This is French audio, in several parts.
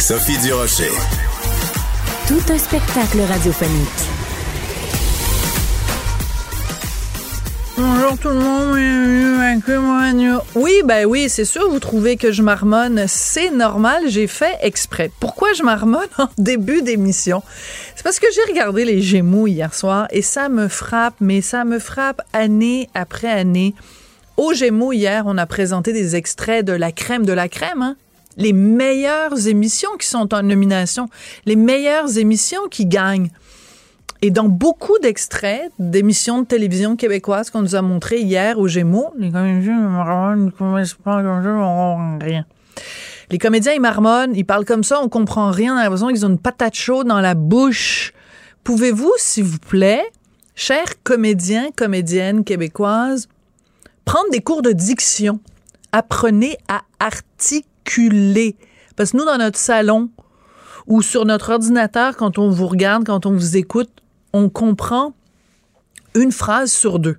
Sophie Durocher. Tout un spectacle radiophonique. Bonjour tout le monde, bienvenue à Cube Oui, ben oui, c'est sûr, vous trouvez que je marmonne, c'est normal, j'ai fait exprès. Pourquoi je marmonne en début d'émission? C'est parce que j'ai regardé les Gémeaux hier soir et ça me frappe, mais ça me frappe année après année. Aux Gémeaux, hier, on a présenté des extraits de la crème de la crème, hein? Les meilleures émissions qui sont en nomination, les meilleures émissions qui gagnent. Et dans beaucoup d'extraits d'émissions de télévision québécoises qu'on nous a montrées hier aux Gémeaux, les comédiens. Les comédiens, marmonnent, ils parlent comme ça, on comprend rien, on a l'impression qu'ils ont une patate chaude dans la bouche. Pouvez-vous, s'il vous plaît, chers comédiens, comédiennes québécoises, prendre des cours de diction? Apprenez à articuler. Parce que nous, dans notre salon ou sur notre ordinateur, quand on vous regarde, quand on vous écoute, on comprend une phrase sur deux.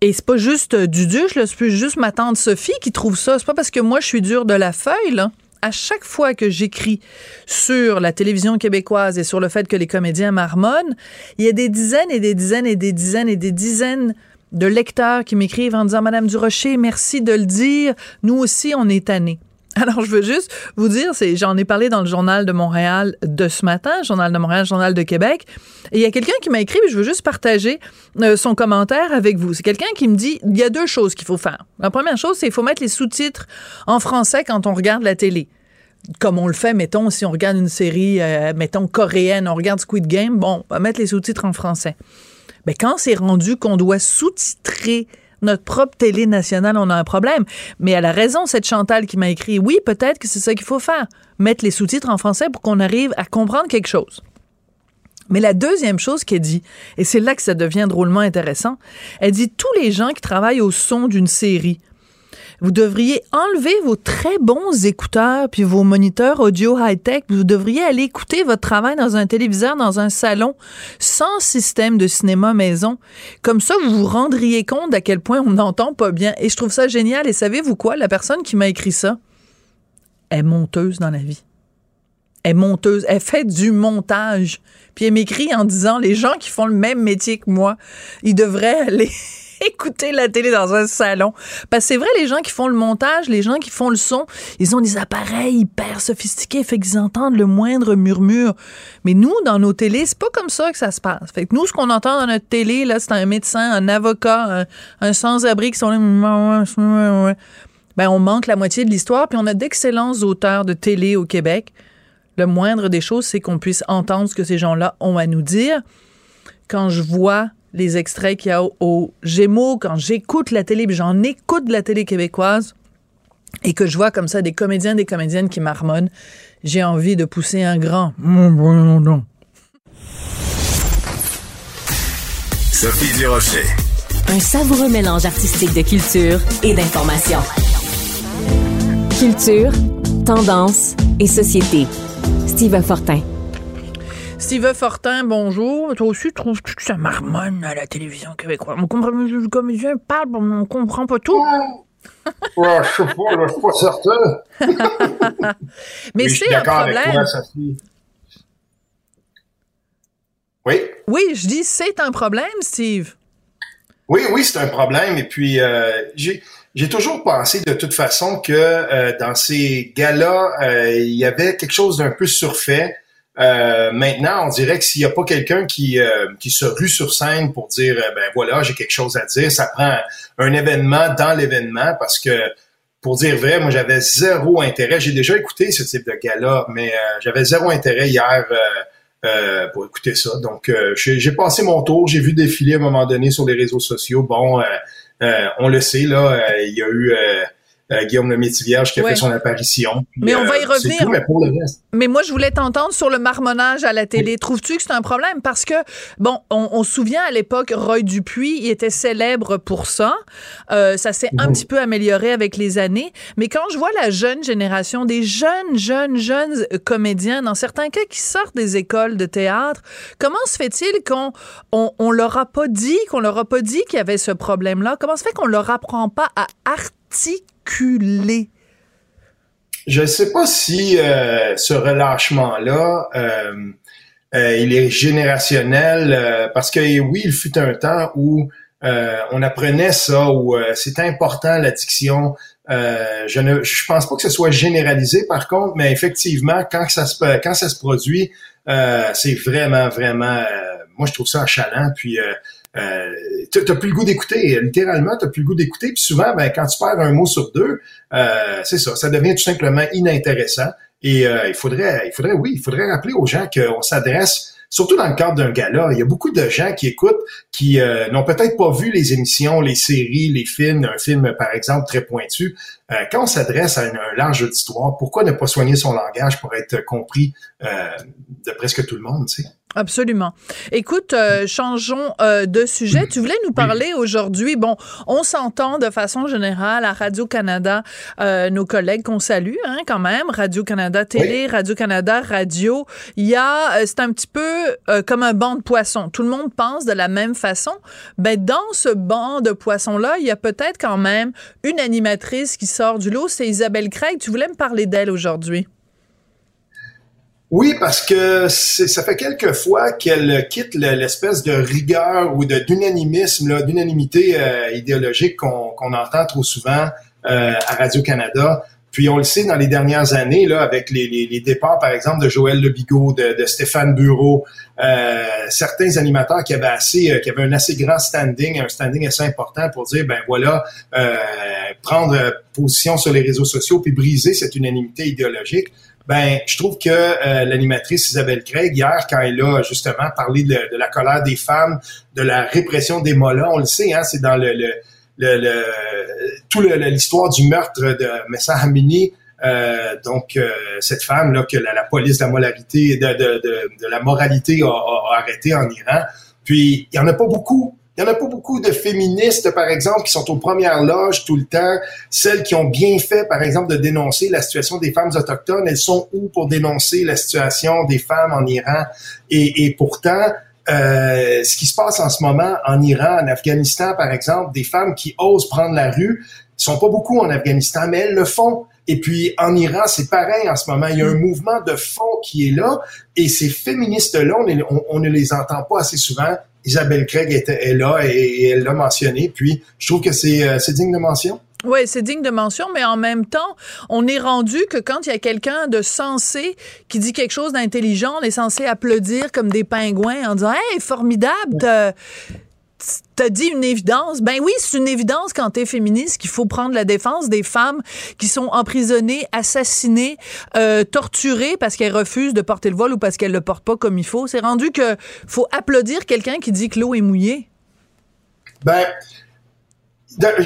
Et c'est pas juste euh, du duche, là, c'est juste ma tante Sophie qui trouve ça. C'est pas parce que moi je suis dure de la feuille. À chaque fois que j'écris sur la télévision québécoise et sur le fait que les comédiens marmonnent, il y a des dizaines et des dizaines et des dizaines et des dizaines de lecteurs qui m'écrivent en disant Madame Durocher, merci de le dire. Nous aussi, on est tannés. Alors, je veux juste vous dire, j'en ai parlé dans le Journal de Montréal de ce matin, Journal de Montréal, Journal de Québec. Et il y a quelqu'un qui m'a écrit, je veux juste partager euh, son commentaire avec vous. C'est quelqu'un qui me dit, il y a deux choses qu'il faut faire. La première chose, c'est qu'il faut mettre les sous-titres en français quand on regarde la télé comme on le fait, mettons, si on regarde une série, euh, mettons, coréenne, on regarde Squid Game, bon, on va mettre les sous-titres en français. Mais quand c'est rendu qu'on doit sous-titrer notre propre télé nationale, on a un problème. Mais elle a raison, cette Chantal qui m'a écrit, oui, peut-être que c'est ça qu'il faut faire. Mettre les sous-titres en français pour qu'on arrive à comprendre quelque chose. Mais la deuxième chose qu'elle dit, et c'est là que ça devient drôlement intéressant, elle dit tous les gens qui travaillent au son d'une série, vous devriez enlever vos très bons écouteurs puis vos moniteurs audio high-tech. Vous devriez aller écouter votre travail dans un téléviseur, dans un salon, sans système de cinéma maison. Comme ça, vous vous rendriez compte à quel point on n'entend pas bien. Et je trouve ça génial. Et savez-vous quoi? La personne qui m'a écrit ça est monteuse dans la vie. Elle est monteuse. Elle fait du montage. Puis elle m'écrit en disant, les gens qui font le même métier que moi, ils devraient aller écouter la télé dans un salon. Parce que c'est vrai, les gens qui font le montage, les gens qui font le son, ils ont des appareils hyper sophistiqués, fait qu'ils entendent le moindre murmure. Mais nous, dans nos télés, c'est pas comme ça que ça se passe. Fait que nous, ce qu'on entend dans notre télé, là, c'est un médecin, un avocat, un, sans-abri qui sont là. Ben, on manque la moitié de l'histoire, puis on a d'excellents auteurs de télé au Québec. Le moindre des choses, c'est qu'on puisse entendre ce que ces gens-là ont à nous dire. Quand je vois les extraits qu'il y a au, Gémeaux, quand j'écoute la télé, j'en écoute de la télé québécoise, et que je vois comme ça des comédiens, des comédiennes qui marmonnent, j'ai envie de pousser un grand. Sophie Durocher. Un savoureux mélange artistique de culture et d'information. Culture, tendance et société. Steve Fortin. Steve Fortin, bonjour. Toi aussi, trouves-tu que ça marmonne à la télévision québécoise? On comprend, le comédien parle, mais on comprend pas tout. Ouais, je sais pas, je suis pas certain. mais suis c'est un problème. toi. Oui? Oui, je dis c'est un problème, Steve. Oui, oui, c'est un problème. Et puis, euh, j'ai j'ai toujours pensé de toute façon que euh, dans ces gars-là, euh, il y avait quelque chose d'un peu surfait. Euh, maintenant, on dirait que s'il n'y a pas quelqu'un qui, euh, qui se rue sur scène pour dire, euh, ben voilà, j'ai quelque chose à dire, ça prend un événement dans l'événement parce que, pour dire vrai, moi j'avais zéro intérêt. J'ai déjà écouté ce type de gars-là, mais euh, j'avais zéro intérêt hier euh, pour écouter ça. Donc, j'ai passé mon tour, j'ai vu défiler à un moment donné sur les réseaux sociaux. Bon, on le sait, là, il y a eu euh, euh, Guillaume le Métivierge qui a Ouais. fait son apparition. Puis, Mais on va y c'est revenir. tout, mais pour le reste. Mais moi, je voulais t'entendre sur le marmonnage à la télé. Trouves-tu que c'est un problème? Parce que, bon, on, on se souvient à l'époque, Roy Dupuis, il était célèbre pour ça. Euh, ça s'est un Mhm. petit peu amélioré avec les années. Mais quand je vois la jeune génération, des jeunes, jeunes, jeunes euh, comédiens, dans certains cas qui sortent des écoles de théâtre, comment se fait-il qu'on on, on leur a pas dit, qu'on leur a pas dit qu'il y avait ce problème-là? Comment se fait qu'on leur apprend pas à articuler? Je ne sais pas si euh, ce relâchement-là, euh, euh, il est générationnel, parce que oui, il fut un temps où on apprenait ça, où c'était important l'addiction. Je ne, je pense pas que ce soit généralisé par contre, mais effectivement, quand ça se quand ça se produit, c'est vraiment vraiment, moi je trouve ça achalant. Puis euh, t'as plus le goût d'écouter, littéralement, t'as plus le goût d'écouter. Puis souvent, ben quand tu perds un mot sur deux, euh, c'est ça, ça devient tout simplement inintéressant. Et euh, il faudrait, il faudrait, oui, il faudrait rappeler aux gens qu'on s'adresse, surtout dans le cadre d'un gala. Il y a beaucoup de gens qui écoutent, qui euh, n'ont peut-être pas vu les émissions, les séries, les films, un film par exemple très pointu. Euh, quand on s'adresse à une- un large auditoire, pourquoi ne pas soigner son langage pour être compris euh, de presque tout le monde, tu sais? Absolument. Écoute, euh, changeons euh, de sujet. Tu voulais nous parler aujourd'hui. Bon, on s'entend de façon générale à Radio-Canada, euh, nos collègues qu'on salue hein, quand même, Radio-Canada Télé, Radio-Canada Radio. Il y a, c'est un petit peu comme un banc de poissons. Tout le monde pense de la même façon. Ben, dans ce banc de poissons-là, il y a peut-être quand même une animatrice qui sort du lot. C'est Isabelle Craig. Tu voulais me parler d'elle aujourd'hui. Oui, parce que ça fait quelques fois qu'elle quitte le- l'espèce de rigueur ou d'unanimisme, d'unanimité euh, idéologique qu'on qu'on entend trop souvent euh, à Radio-Canada. Puis on le sait dans les dernières années, là, avec les, les, les départs, par exemple, de Joël Lebigot, de, de Stéphane Bureau, euh, certains animateurs qui avaient assez, euh, qui avaient un assez grand standing, un standing assez important pour dire, ben voilà, euh, prendre euh, position sur les réseaux sociaux puis briser cette unanimité idéologique. Ben, je trouve que euh, l'animatrice Isabelle Craig, hier, quand elle a justement parlé de, de la colère des femmes, de la répression des mollas, on le sait, hein, c'est dans le, le, le, le tout l'histoire du meurtre de Messa Hamini, euh, donc euh, cette femme là que la, la police de la moralité de, de, de, de la moralité a, a- a arrêté en Iran. Puis il y en a pas beaucoup. Il y en a pas beaucoup de féministes, par exemple, qui sont aux premières loges tout le temps. Celles qui ont bien fait, par exemple, de dénoncer la situation des femmes autochtones, elles sont où pour dénoncer la situation des femmes en Iran? Et, et pourtant, euh, ce qui se passe en ce moment en Iran, en Afghanistan, par exemple, des femmes qui osent prendre la rue, sont pas beaucoup en Afghanistan, mais elles le font. Et puis en Iran, c'est pareil en ce moment. Il y a un mouvement de fond qui est là, et ces féministes-là, on, les- on- on ne les entend pas assez souvent. Isabelle Craig est là et, et elle l'a mentionné. Puis je trouve que c'est euh, c'est digne de mention. Oui, c'est digne de mention, mais en même temps, on est rendu que quand il y a quelqu'un de sensé qui dit quelque chose d'intelligent, on est censé applaudir comme des pingouins en disant Hey, formidable, t'as- t'as dit une évidence. Ben oui, c'est une évidence quand t'es féministe qu'il faut prendre la défense des femmes qui sont emprisonnées, assassinées, euh, torturées parce qu'elles refusent de porter le voile ou parce qu'elles le portent pas comme il faut. C'est rendu que faut applaudir quelqu'un qui dit que l'eau est mouillée. Ben,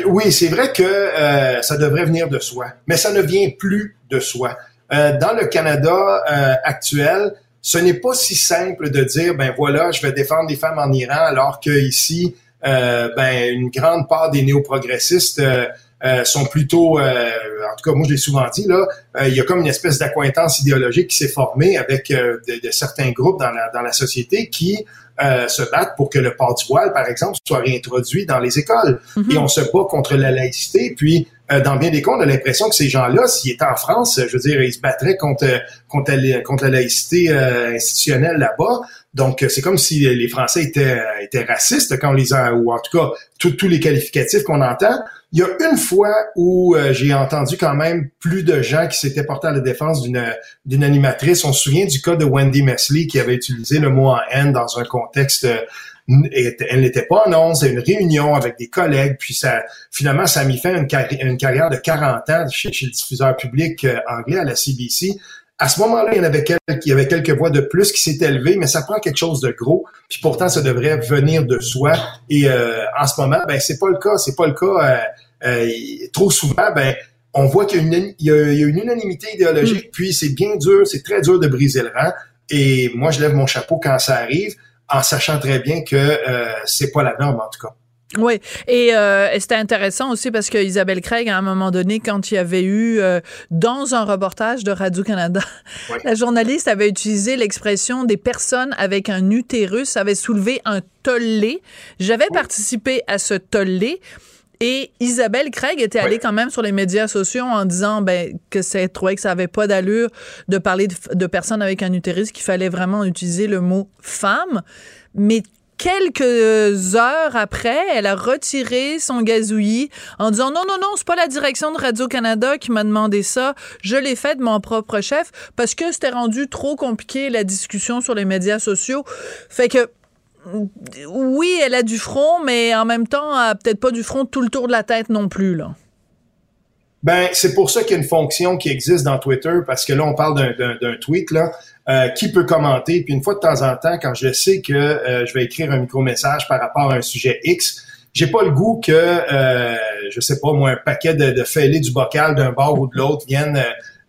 oui, c'est vrai que euh, ça devrait venir de soi, mais ça ne vient plus de soi. Euh, dans le Canada euh, actuel, ce n'est pas si simple de dire, ben voilà, je vais défendre les femmes en Iran, alors que ici, euh, ben une grande part des néo-progressistes euh, euh, sont plutôt, en tout cas moi je l'ai souvent dit là, il y a comme une espèce d'accointance idéologique qui s'est formée avec de, de, certains groupes dans la, dans la société qui se battent pour que le port du voile, par exemple, soit réintroduit dans les écoles. Mm-hmm. Et on se bat contre la laïcité. Puis dans bien des cas, on a l'impression que ces gens-là, s'ils étaient en France, je veux dire, ils se battraient contre contre, contre la laïcité institutionnelle là-bas. Donc, c'est comme si les Français étaient, étaient racistes quand on les a, ou en tout cas, tous les qualificatifs qu'on entend. Il y a une fois où euh, j'ai entendu quand même plus de gens qui s'étaient portés à la défense d'une animatrice. On se souvient du cas de Wendy Mesley qui avait utilisé le mot en haine dans un contexte euh, elle n'était pas en once, une réunion avec des collègues, puis ça, finalement, ça a mis fin à une, une carrière de 40 ans chez, chez le diffuseur public euh, anglais à la CBC. À ce moment-là, il y en avait quelques, il y avait quelques voix de plus qui s'étaient élevées, mais ça prend quelque chose de gros. Puis pourtant, ça devrait venir de soi. Et euh, en ce moment, ben c'est pas le cas. C'est pas le cas. Euh, euh, trop souvent, ben on voit qu'il y, y, a une unanimité idéologique. Mm. Puis c'est bien dur, c'est très dur de briser le rang. Et moi, je lève mon chapeau quand ça arrive, en sachant très bien que euh, c'est pas la norme en tout cas. Oui, euh, et, c'était intéressant aussi parce que Isabelle Craig, à un moment donné, quand il y avait eu euh, dans un reportage de Radio-Canada, la journaliste avait utilisé l'expression des personnes avec un utérus avait soulevé un tollé. J'avais participé à ce tollé. Et Isabelle Craig était allée quand même sur les médias sociaux en disant ben, que c'est trouvait que ça avait pas d'allure de parler de, de personnes avec un utérus, qu'il fallait vraiment utiliser le mot femme. Mais quelques heures après, elle a retiré son gazouillis en disant non, non, non, c'est pas la direction de Radio-Canada qui m'a demandé ça. Je l'ai fait de mon propre chef parce que c'était rendu trop compliqué la discussion sur les médias sociaux. Fait que oui, elle a du front, mais en même temps, elle a peut-être pas du front tout le tour de la tête non plus, là. Ben, c'est pour ça qu'il y a une fonction qui existe dans Twitter, parce que là, on parle d'un tweet, euh, qui peut commenter. Puis une fois de temps en temps, quand je sais que euh, je vais écrire un micro-message par rapport à un sujet X, j'ai pas le goût que, euh, je sais pas, moi, un paquet de, de fêlés du bocal d'un bord ou de l'autre viennent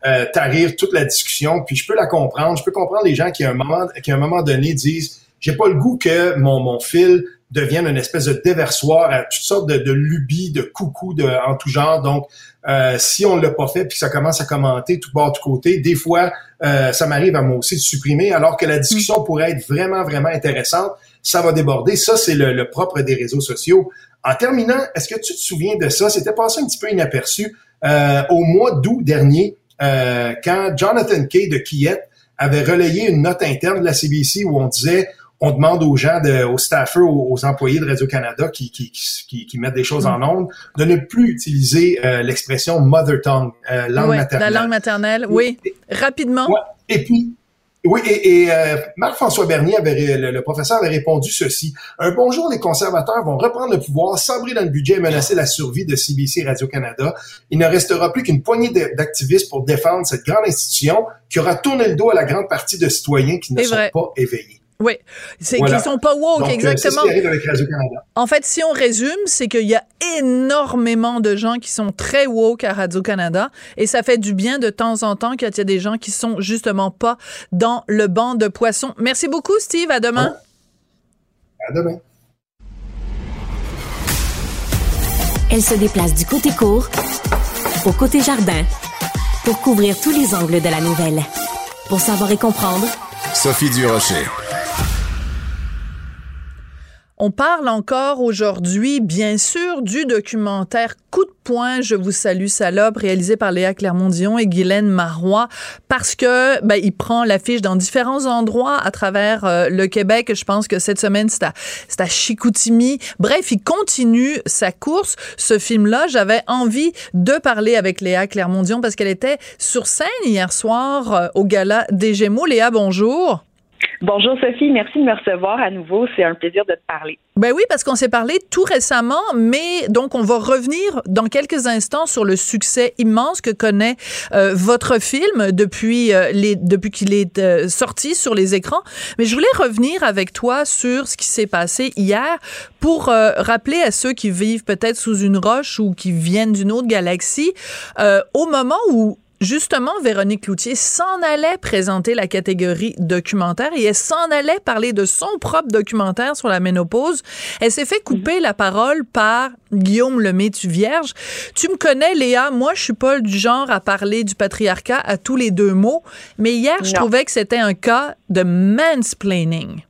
euh, tarir toute la discussion. Puis je peux la comprendre. Je peux comprendre les gens qui, à un moment, qui à un moment donné, disent, j'ai pas le goût que mon, mon fil devienne une espèce de déversoir à toutes sortes de, de lubies, de coucou de, en tout genre. Donc, euh, si on l'a pas fait puis que ça commence à commenter tout bord, tout côté, des fois, euh, ça m'arrive à moi aussi de supprimer, alors que la discussion mm. pourrait être vraiment, vraiment intéressante. Ça va déborder. Ça, c'est le, propre des réseaux sociaux. En terminant, est-ce que tu te souviens de ça? C'était passé un petit peu inaperçu euh, au mois d'août dernier, quand Jonathan Kay de Kiev avait relayé une note interne de la CBC où on disait on demande aux gens, de, aux staffers, aux, employés de Radio-Canada qui, qui, qui, qui, mettent des choses en ondes, de ne plus utiliser euh, l'expression mother tongue, euh, langue maternelle. La langue maternelle, oui. Rapidement. Et puis, oui, et, euh, Marc-François Bernier, avait, le, professeur, avait répondu ceci. Un bonjour, les conservateurs vont reprendre le pouvoir, s'embrer dans le budget et menacer la survie de CBC Radio-Canada. Il ne restera plus qu'une poignée d'activistes pour défendre cette grande institution qui aura tourné le dos à la grande partie de citoyens qui ne sont pas éveillés. Oui, c'est qu'ils sont pas woke, euh, exactement. En fait, si on résume, c'est qu'il y a énormément de gens qui sont très woke à Radio-Canada et ça fait du bien de temps en temps qu'il y a des gens qui sont justement pas dans le banc de poissons. Merci beaucoup, Steve. À demain. À demain. Elle se déplace du côté court au côté jardin pour couvrir tous les angles de la nouvelle. Pour savoir et comprendre, Sophie Durocher. On parle encore aujourd'hui, bien sûr, du documentaire Coup de poing, je vous salue salope, réalisé par Léa Clermont-Dion et Guylaine Marois, parce que ben, il prend l'affiche dans différents endroits à travers euh, le Québec. Je pense que cette semaine, c'est à, à Chicoutimi. Bref, il continue sa course. Ce film-là, j'avais envie de parler avec Léa Clermont-Dion parce qu'elle était sur scène hier soir euh, au Gala des Gémeaux. Léa, bonjour. Bonjour Sophie, merci de me recevoir à nouveau. C'est un plaisir de te parler. Ben oui, parce qu'on s'est parlé tout récemment, mais donc on va revenir dans quelques instants sur le succès immense que connaît euh, votre film depuis euh, les depuis qu'il est euh, sorti sur les écrans. Mais je voulais revenir avec toi sur ce qui s'est passé hier pour rappeler à ceux qui vivent peut-être sous une roche ou qui viennent d'une autre galaxie au moment où justement, Véronique Cloutier s'en allait présenter la catégorie documentaire et elle s'en allait parler de son propre documentaire sur la ménopause. Elle s'est fait couper la parole par Guillaume Lemaitre Vierge. Tu me connais, Léa, moi, je suis pas du genre à parler du patriarcat à tous les deux mots, mais hier, je trouvais que c'était un cas de mansplaining.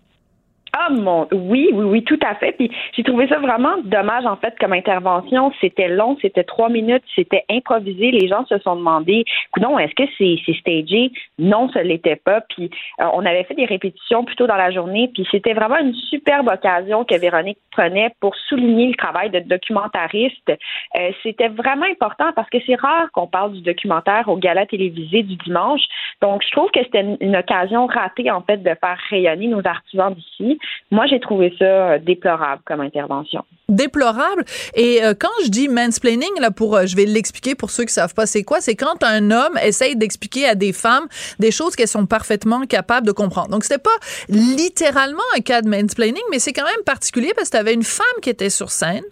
Ah mon oui, oui, oui, tout à fait. Puis j'ai trouvé ça vraiment dommage en fait comme intervention. C'était long, c'était trois minutes, c'était improvisé. Les gens se sont demandé, non, est-ce que c'est c'est stagé? Non, ce l'était pas. Puis euh, on avait fait des répétitions plus tôt dans la journée. Puis c'était vraiment une superbe occasion que Véronique prenait pour souligner le travail de documentariste. Euh, c'était vraiment important parce que c'est rare qu'on parle du documentaire au gala télévisé du dimanche. Donc je trouve que c'était une, une occasion ratée en fait de faire rayonner nos artisans d'ici. Moi, j'ai trouvé ça euh, déplorable comme intervention. Déplorable. Et euh, quand je dis mansplaining, là, pour, euh, je vais l'expliquer pour ceux qui savent pas c'est quoi, c'est quand un homme essaye d'expliquer à des femmes des choses qu'elles sont parfaitement capables de comprendre. Donc, c'était pas littéralement un cas de mansplaining, mais c'est quand même particulier parce que tu avais une femme qui était sur scène,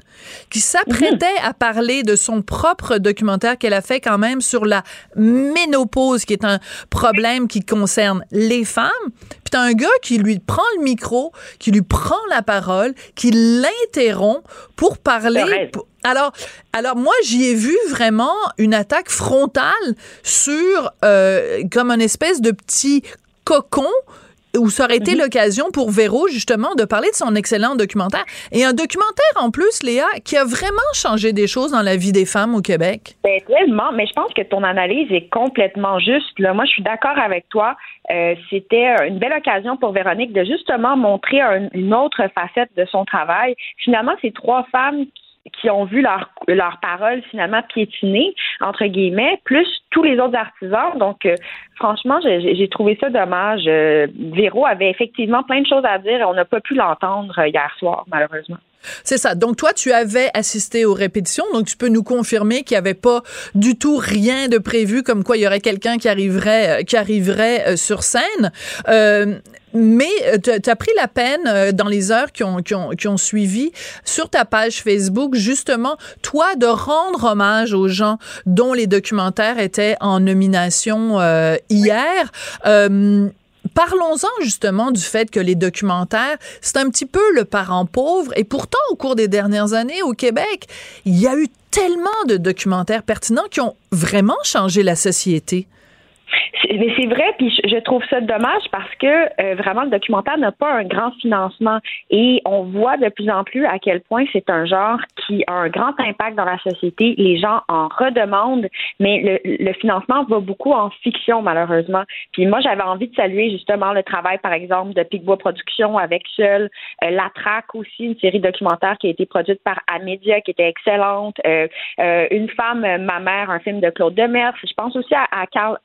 qui s'apprêtait mhm. à parler de son propre documentaire qu'elle a fait quand même sur la ménopause, qui est un problème qui concerne les femmes. Puis t'as un gars qui lui prend le micro, qui lui prend la parole, qui l'interrompt pour parler. alors, alors moi, j'y ai vu vraiment une attaque frontale sur euh, comme une espèce de petit cocon où ça aurait été mhm. l'occasion pour Véro, justement, de parler de son excellent documentaire. Et un documentaire, en plus, Léa, qui a vraiment changé des choses dans la vie des femmes au Québec. Ben, tellement, mais je pense que ton analyse est complètement juste. Là. Moi, je suis d'accord avec toi. Euh, c'était une belle occasion pour Véronique de justement montrer une autre facette de son travail. Finalement, ces trois femmes qui ont vu leur, leur parole finalement piétiner, entre guillemets, plus tous les autres artisans. Donc, euh, franchement, j'ai trouvé ça dommage. Euh, Véro avait effectivement plein de choses à dire et on n'a pas pu l'entendre euh, hier soir, malheureusement. C'est ça. Donc toi, tu avais assisté aux répétitions, donc tu peux nous confirmer qu'il n'y avait pas du tout rien de prévu, comme quoi il y aurait quelqu'un qui arriverait, qui arriverait sur scène. Euh, mais euh, tu as pris la peine euh, dans les heures qui ont, qui, ont, qui ont suivi sur ta page Facebook, justement, toi, de rendre hommage aux gens dont les documentaires étaient en nomination euh, hier. Parlons-en justement du fait que les documentaires, c'est un petit peu le parent pauvre. Et pourtant, au cours des dernières années au Québec, il y a eu tellement de documentaires pertinents qui ont vraiment changé la société. Mais c'est vrai, puis je trouve ça dommage parce que euh, vraiment le documentaire n'a pas un grand financement et on voit de plus en plus à quel point c'est un genre qui a un grand impact dans la société. Les gens en redemandent, mais le, le financement va beaucoup en fiction malheureusement. Puis moi j'avais envie de saluer justement le travail par exemple de Picbois Productions avec Seul, euh, La Traque aussi, une série documentaire qui a été produite par Amedia qui était excellente, euh, euh Une femme, ma mère, un film de Claude Demers. Je pense aussi à, à Carl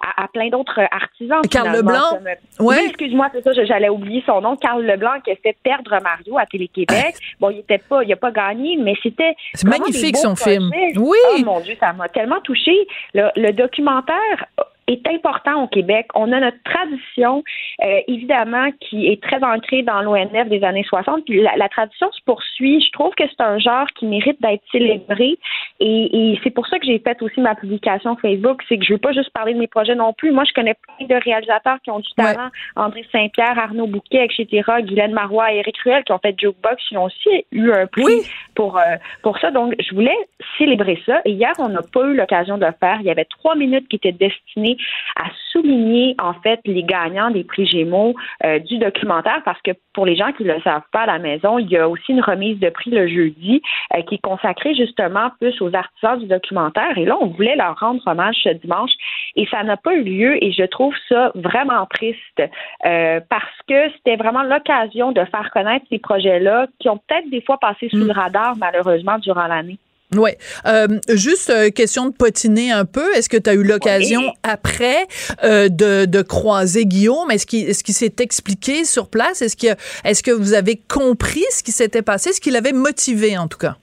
à, plein d'autres artisans. Carl Leblanc? Oui, excuse-moi, c'est ça, j'allais oublier son nom. Carl Leblanc qui a fait perdre Mario à Télé-Québec. bon, il était pas, il a pas gagné, mais c'était. C'est magnifique son film. Oui. Oh mon Dieu, ça m'a tellement touché. le documentaire est important au Québec. On a notre tradition, euh, évidemment, qui est très ancrée dans l'ONF des années 60. Puis la, tradition se poursuit. Je trouve que c'est un genre qui mérite d'être célébré. Et, c'est pour ça que j'ai fait aussi ma publication Facebook. C'est que je veux pas juste parler de mes projets non plus. Moi, je connais plein de réalisateurs qui ont du talent. André Saint-Pierre, Arnaud Bouquet, etc., Guylaine Marois, Éric Ruel, qui ont fait Jokebox, qui ont aussi eu un prix pour, euh, pour ça. Donc, je voulais célébrer ça. Et hier, on n'a pas eu l'occasion de le faire. Il y avait trois minutes qui étaient destinées à souligner en fait les gagnants des prix Gémeaux euh, du documentaire parce que pour les gens qui ne le savent pas à la maison, il y a aussi une remise de prix le jeudi euh, qui est consacrée justement plus aux artisans du documentaire et là on voulait leur rendre hommage ce dimanche et ça n'a pas eu lieu et je trouve ça vraiment triste euh, parce que c'était vraiment l'occasion de faire connaître ces projets-là qui ont peut-être des fois passé sous le mm. radar malheureusement durant l'année. Oui. Euh, juste euh, question de potiner un peu. Est-ce que tu as eu l'occasion après euh, de, de, croiser Guillaume? Est-ce qu'il est s'est expliqué sur place? Est-ce que, est que vous avez compris ce qui s'était passé? Ce qu'il avait motivé, en tout cas?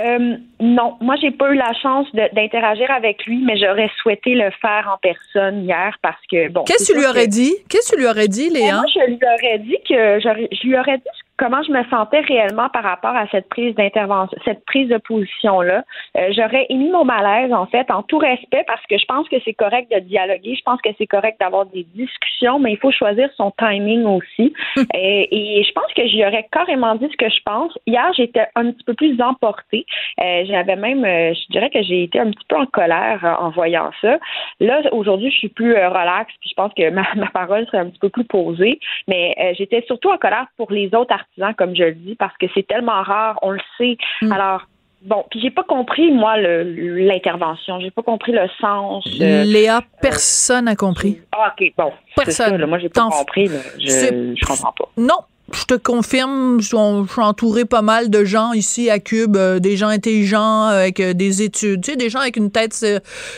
Euh, non, moi j'ai pas eu la chance d'interagir avec lui, mais j'aurais souhaité le faire en personne hier parce que bon. Qu'est-ce que tu lui aurais dit? Qu'est-ce que tu lui aurais dit, Léa? Moi, je lui aurais dit que je lui aurais dit comment je me sentais réellement par rapport à cette prise d'intervention, cette prise de position-là. Euh, j'aurais émis mon malaise, en fait, en tout respect, parce que je pense que c'est correct de dialoguer, je pense que c'est correct d'avoir des discussions, mais il faut choisir son timing aussi. et, et, je pense que j'y aurais carrément dit ce que je pense. Hier, j'étais un petit peu plus emportée. Euh, J'avais même, euh, je dirais que j'ai été un petit peu en colère euh, en voyant ça. Là, aujourd'hui, je suis plus euh, relax, puis je pense que ma, ma, parole serait un petit peu plus posée. Mais j'étais surtout en colère pour les autres artisans, comme je le dis, parce que c'est tellement rare, on le sait. Mm. Alors, Bon, puis j'ai pas compris moi l'intervention, j'ai pas compris le sens. Euh, Léa, personne n'a compris. Ah ok, bon. Personne. Ça, moi j'ai pas compris, je, je comprends pas. Non, je te confirme, je suis entouré pas mal de gens ici à Cube, euh, des gens intelligents avec euh, des études, tu sais, des gens avec une tête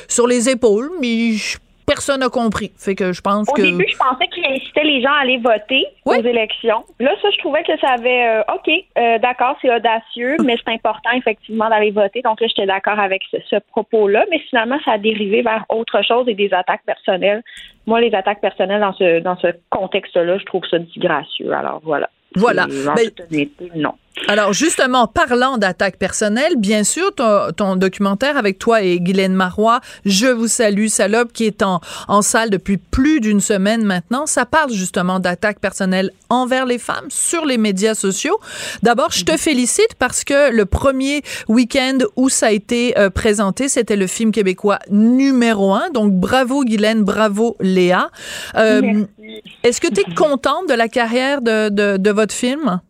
sur les épaules, mais je personne n'a compris. Fait que je pense Au que. Début, je pensais qu'il incitait les gens à aller voter aux élections. Là, ça, je trouvais que ça avait. Euh, OK, euh, d'accord, c'est audacieux, mais c'est important, effectivement, d'aller voter. Donc là, j'étais d'accord avec ce, propos-là. Mais finalement, ça a dérivé vers autre chose et des attaques personnelles. Moi, les attaques personnelles dans ce, dans ce contexte-là, je trouve ça disgracieux. Alors voilà. Voilà. Mais, non. Alors justement, parlant d'attaque personnelle, bien sûr, ton, documentaire avec toi et Guylaine Marois, Je vous salue, salope, qui est en, en salle depuis plus d'une semaine maintenant, ça parle justement d'attaque personnelle envers les femmes sur les médias sociaux. D'abord, je te mhm. félicite parce que le premier week-end où ça a été euh, présenté, c'était le film québécois numéro un. Donc bravo Guylaine, bravo Léa. Euh, est-ce que tu es contente de la carrière de, de, de votre film?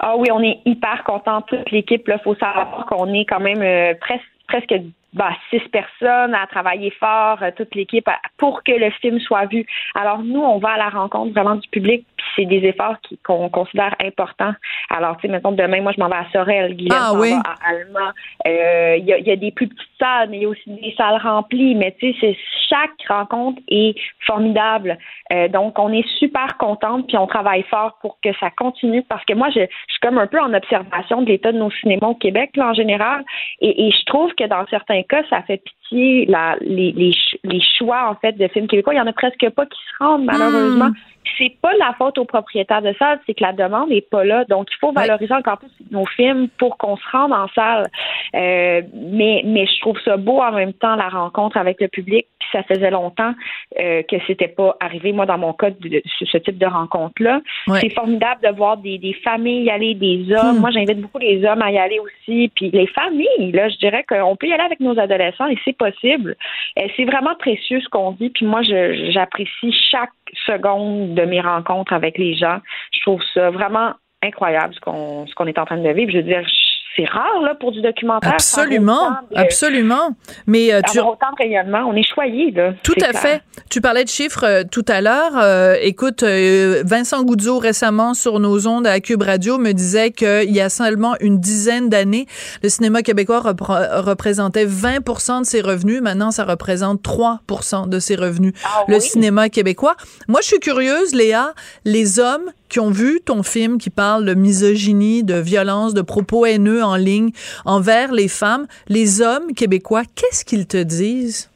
Ah oui, on est hyper content toute l'équipe. Il faut savoir qu'on est quand même euh, presque presque bah, six personnes à travailler fort, euh, toute l'équipe, pour que le film soit vu. Alors nous, on va à la rencontre vraiment du public, puis c'est des efforts qu'on considère importants. Alors, tu sais, mettons, demain, moi, je m'en vais à Sorel, Guillaume ah, oui. à Alma. Euh, il y, a, des plus petites salles, mais il y a aussi des salles remplies. Mais tu sais, chaque rencontre est formidable. Euh, donc, on est super contente, puis on travaille fort pour que ça continue, parce que moi, je, je suis comme un peu en observation de l'état de nos cinémas au Québec, là, en général, et, et je trouve que dans certains cas, ça fait pitié la, les, les, les, choix en fait de films québécois. Il y en a presque pas qui se rendent malheureusement. Hmm. C'est pas la faute aux propriétaires de salle, c'est que la demande n'est pas là. Donc il faut valoriser encore plus nos films pour qu'on se rende en salle. Euh, mais mais je trouve ça beau en même temps la rencontre avec le public. Puis ça faisait longtemps euh, que c'était pas arrivé. Moi dans mon cas de, ce type de rencontre là, c'est formidable de voir des, des familles y aller, des hommes. Hmm. Moi j'invite beaucoup les hommes à y aller aussi. Puis les familles là, je dirais qu'on peut y aller avec nos adolescents et c'est possible. Euh, c'est vraiment précieux ce qu'on dit, puis moi, j'apprécie chaque seconde de mes rencontres avec les gens. Je trouve ça vraiment incroyable ce qu'on est en train de vivre. Je veux dire, c'est rare là pour du documentaire. Absolument, absolument. Mais euh, tu autant de rayonnement, on est choyé là. Tout à fait. Tu parlais de chiffres euh, tout à l'heure. Euh, écoute, Vincent Goudzo récemment sur nos ondes à Cube Radio me disait qu'il y a seulement une dizaine d'années, le cinéma québécois représentait 20% de ses revenus. Maintenant, ça représente 3% de ses revenus. Ah le cinéma québécois. Moi, je suis curieuse, Léa. Les hommes qui ont vu ton film qui parle de misogynie, de violence, de propos haineux en ligne envers les femmes, les hommes québécois, qu'est-ce qu'ils te disent?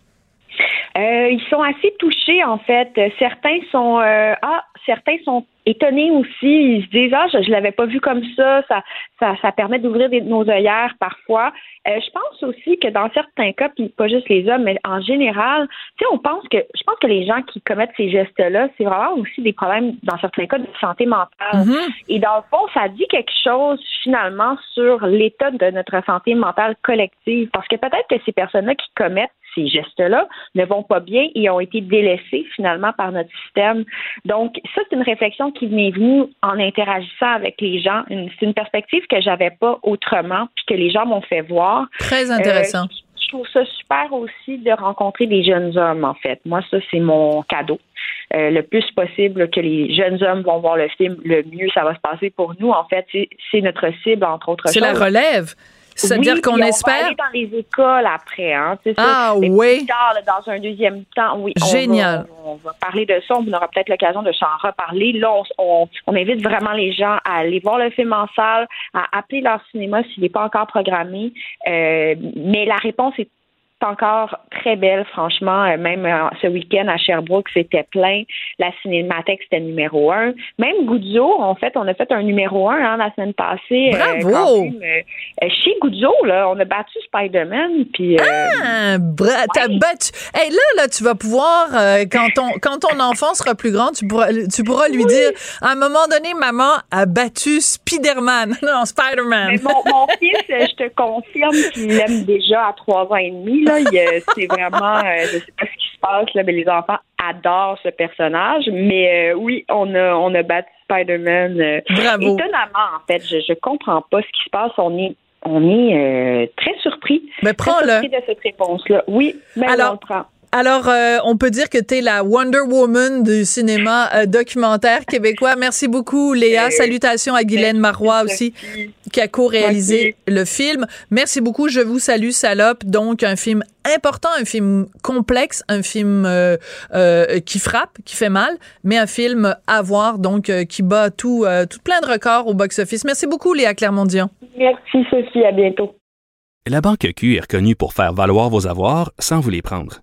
Euh, ils sont assez touchés en fait. Certains sont euh, ah certains sont étonnés aussi. Ils se disent ah je, je l'avais pas vu comme ça. Ça ça, ça permet d'ouvrir nos œillères parfois. Euh, je pense aussi que dans certains cas, puis pas juste les hommes, mais en général, tu sais, on pense que je pense que les gens qui commettent ces gestes-là, c'est vraiment aussi des problèmes dans certains cas de santé mentale. Mm-hmm. Et dans le fond, ça dit quelque chose finalement sur l'état de notre santé mentale collective, parce que peut-être que ces personnes-là qui commettent ces gestes-là ne vont pas bien et ont été délaissés finalement par notre système. Donc, ça, c'est une réflexion qui m'est venue en interagissant avec les gens. C'est une perspective que j'avais pas autrement, puis que les gens m'ont fait voir. Très intéressant. Euh, je trouve ça super aussi de rencontrer des jeunes hommes, en fait. Moi, ça, c'est mon cadeau. Euh, le plus possible que les jeunes hommes vont voir le film, le mieux ça va se passer pour nous. En fait, c'est notre cible, entre autres. C'est la relève. C'est-à-dire qu'on espère. On va aller dans les écoles après, hein. Ah oui. dans un deuxième temps, oui. Génial. On va, parler de ça. On aura peut-être l'occasion de s'en reparler. Là, on, invite vraiment les gens à aller voir le film en salle, à appeler leur cinéma s'il n'est pas encore programmé. Euh, mais la réponse est encore très belle, franchement. Euh, même euh, ce week-end à Sherbrooke, c'était plein. La cinémathèque, c'était numéro un. Même Goudzo, en fait, on a fait un numéro un hein, la semaine passée. euh, Bravo! même, euh, chez Goudzo, là, on a battu Spider-Man. Puis, euh, Ah, t'as battu. Hey, là, là, tu vas pouvoir, quand, ton, quand ton enfant sera plus grand, tu pourras, tu pourras lui dire, à un moment donné, maman a battu Spider-Man. Non, Spider-Man. Mon, mon fils, je te confirme qu'il l'aime déjà à trois ans et demi. Là, C'est vraiment, euh, je sais pas ce qui se passe là, mais les enfants adorent ce personnage. Mais euh, oui, on a, on a battu Spider-Man. euh, Bravo. Étonnamment, en fait, je, je comprends pas ce qui se passe. On est, on est euh, très surpris. Mais prends-le. de cette réponse-là. Oui, mais Alors, on le prend. Alors, euh, on peut dire que tu es la Wonder Woman du cinéma euh, documentaire québécois. Merci beaucoup, Léa. Salutations à Guylaine Marois aussi, qui a co-réalisé le film. Merci beaucoup. Je vous salue, Salope. Donc, un film important, un film complexe, un film euh, euh, qui frappe, qui fait mal, mais un film à voir, donc euh, qui bat tout, euh, tout plein de records au box-office. Merci beaucoup, Léa Clermont-Dion. Merci, Sophie. À bientôt. La Banque Q est reconnue pour faire valoir vos avoirs sans vous les prendre.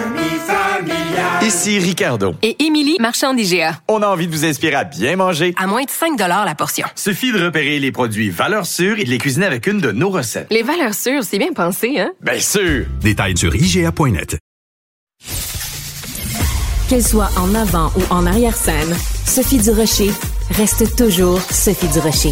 Ici Ricardo. Et Émilie, marchand d'IGA. On a envie de vous inspirer à bien manger. À moins de 5 la portion. Suffit de repérer les produits valeurs sûres et de les cuisiner avec une de nos recettes. Les valeurs sûres, c'est bien pensé, hein? Bien sûr! Détails sur IGA.net. Qu'elle soit en avant ou en arrière-scène, Sophie Durocher reste toujours Sophie Durocher.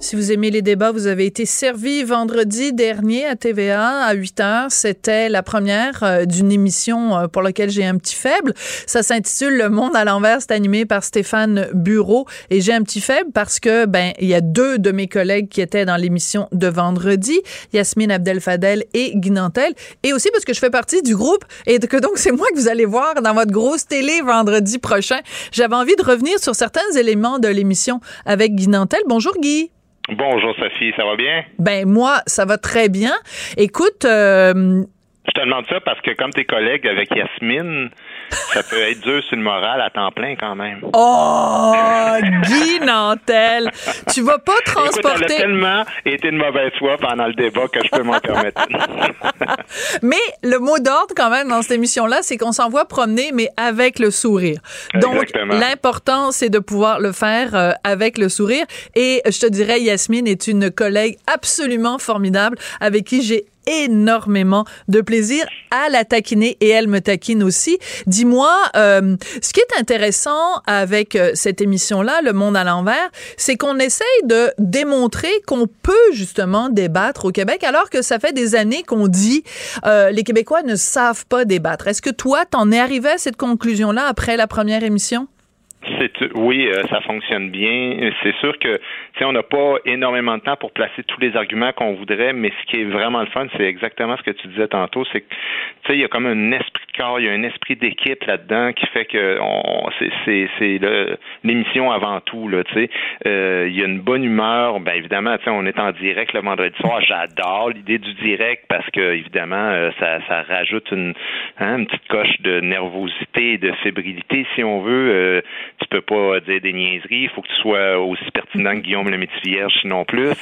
Si vous aimez les débats, vous avez été servi vendredi dernier à TVA à 8 heures. C'était la première euh, d'une émission euh, pour laquelle j'ai un petit faible. Ça s'intitule Le monde à l'envers. C'est animé par Stéphane Bureau. Et j'ai un petit faible parce que, ben, il y a deux de mes collègues qui étaient dans l'émission de vendredi, Yasmine Abdel-Fadel et Guy Nantel. Et aussi parce que je fais partie du groupe et que donc c'est moi que vous allez voir dans votre grosse télé vendredi prochain. J'avais envie de revenir sur certains éléments de l'émission avec Guy Nantel. Bonjour Guy. Bonjour Sophie, ça va bien? Ben moi, ça va très bien. Écoute, euh, Je te demande ça parce que comme tes collègues avec Yasmine, ça peut être dur sur le moral à temps plein quand même. oh, Guy Nantel, tu vas pas Écoute, elle a transporter. tellement été de mauvaise foi pendant le débat que je peux m'en permettre. Mais le mot d'ordre quand même dans cette émission-là, c'est qu'on s'envoie promener, mais avec le sourire. Donc, l'important, c'est de pouvoir le faire euh, avec le sourire. Et je te dirais, Yasmine est une collègue absolument formidable avec qui j'ai énormément de plaisir à la taquiner et elle me taquine aussi. Dis-moi, euh, ce qui est intéressant avec euh, cette émission-là, Le Monde à l'envers, c'est qu'on essaye de démontrer qu'on peut justement débattre au Québec alors que ça fait des années qu'on dit euh, les Québécois ne savent pas débattre. Est-ce que toi, t'en es arrivé à cette conclusion-là après la première émission? Oui, euh, ça fonctionne bien. C'est sûr que tu on n'a pas énormément de temps pour placer tous les arguments qu'on voudrait, mais ce qui est vraiment le fun, c'est exactement ce que tu disais tantôt, c'est que tu sais, il y a comme un esprit corps, il y a un esprit d'équipe là-dedans qui fait que on, c'est, l'émission avant tout là. Euh, il y a une bonne humeur. Ben évidemment, on est en direct le vendredi soir. J'adore l'idée du direct parce que évidemment, euh, ça, ça rajoute une, hein, une petite coche de nervosité et de fébrilité si on veut. Euh, tu peux pas dire des niaiseries, il faut que tu sois aussi pertinent que Guillaume le métier vierge, sinon plus.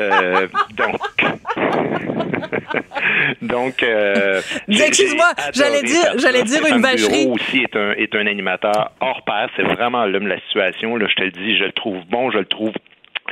Euh, donc, donc, euh, Excuse-moi, j'allais dire- j'allais dire une vacherie. Aussi est un est un animateur hors pair. C'est vraiment l'homme de la situation. Là, je te le dis, je le trouve bon, je le trouve